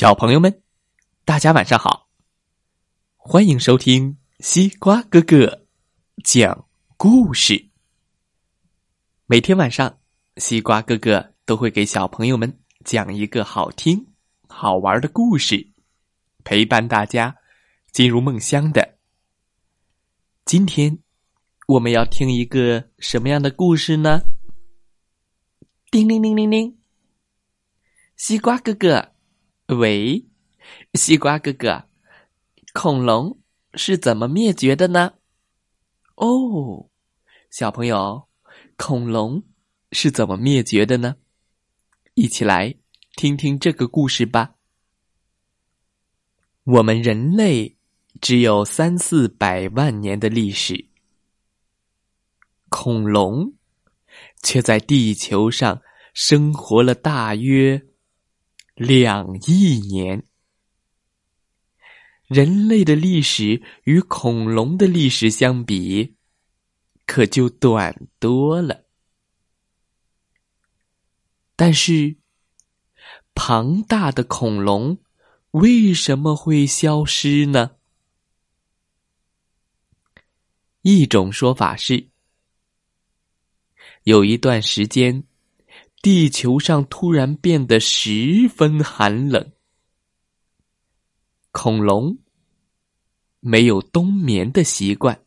小朋友们，大家晚上好！欢迎收听西瓜哥哥讲故事。每天晚上，西瓜哥哥都会给小朋友们讲一个好听、好玩的故事，陪伴大家进入梦乡的。今天我们要听一个什么样的故事呢？叮铃铃铃铃，西瓜哥哥。喂，西瓜哥哥，恐龙是怎么灭绝的呢？哦，小朋友，恐龙是怎么灭绝的呢？一起来听听这个故事吧。我们人类只有三四百万年的历史，恐龙却在地球上生活了大约。两亿年，人类的历史与恐龙的历史相比，可就短多了。但是，庞大的恐龙为什么会消失呢？一种说法是，有一段时间。地球上突然变得十分寒冷，恐龙没有冬眠的习惯，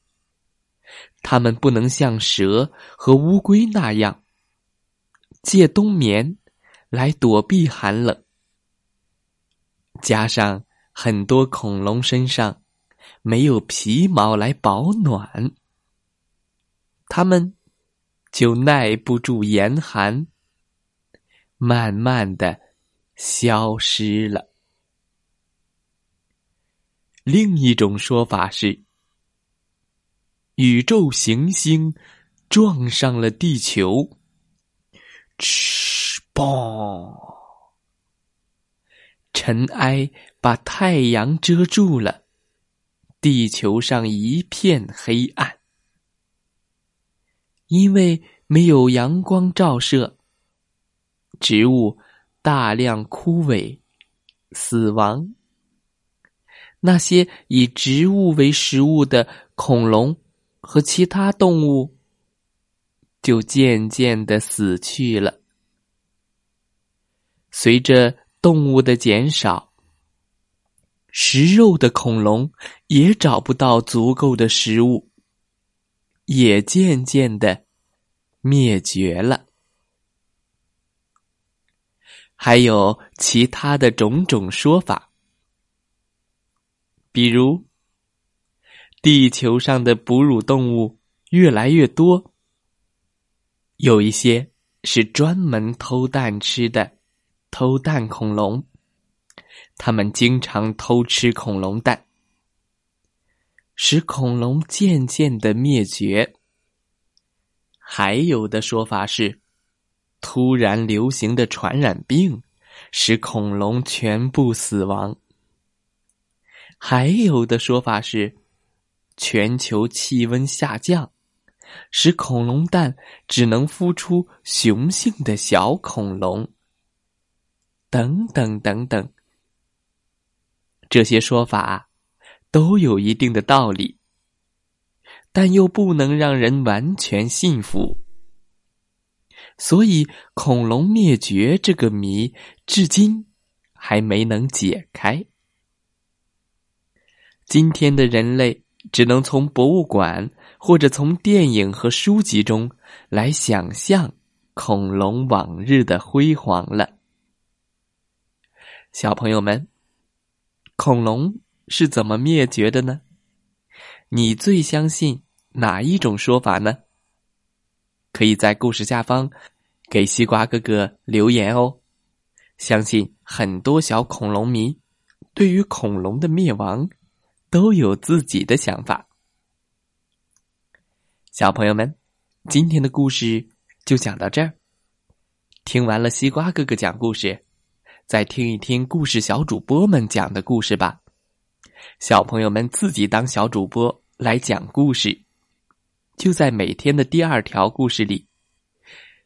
它们不能像蛇和乌龟那样借冬眠来躲避寒冷。加上很多恐龙身上没有皮毛来保暖，它们就耐不住严寒。慢慢的消失了。另一种说法是，宇宙行星撞上了地球，哧嘣，尘埃把太阳遮住了，地球上一片黑暗，因为没有阳光照射。植物大量枯萎、死亡。那些以植物为食物的恐龙和其他动物，就渐渐的死去了。随着动物的减少，食肉的恐龙也找不到足够的食物，也渐渐的灭绝了。还有其他的种种说法，比如，地球上的哺乳动物越来越多，有一些是专门偷蛋吃的偷蛋恐龙，它们经常偷吃恐龙蛋，使恐龙渐渐的灭绝。还有的说法是。突然流行的传染病，使恐龙全部死亡。还有的说法是，全球气温下降，使恐龙蛋只能孵出雄性的小恐龙。等等等等，这些说法都有一定的道理，但又不能让人完全信服。所以，恐龙灭绝这个谜至今还没能解开。今天的人类只能从博物馆或者从电影和书籍中来想象恐龙往日的辉煌了。小朋友们，恐龙是怎么灭绝的呢？你最相信哪一种说法呢？可以在故事下方给西瓜哥哥留言哦。相信很多小恐龙迷对于恐龙的灭亡都有自己的想法。小朋友们，今天的故事就讲到这儿。听完了西瓜哥哥讲故事，再听一听故事小主播们讲的故事吧。小朋友们自己当小主播来讲故事。就在每天的第二条故事里，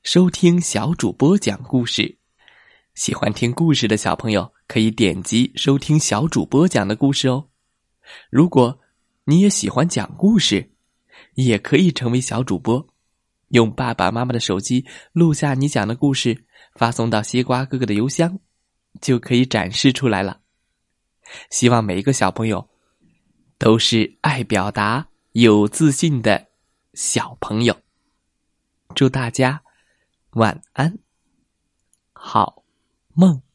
收听小主播讲故事，喜欢听故事的小朋友可以点击收听小主播讲的故事哦。如果你也喜欢讲故事，也可以成为小主播，用爸爸妈妈的手机录下你讲的故事，发送到西瓜哥哥的邮箱，就可以展示出来了。希望每一个小朋友都是爱表达、有自信的小朋友。祝大家晚安，好梦。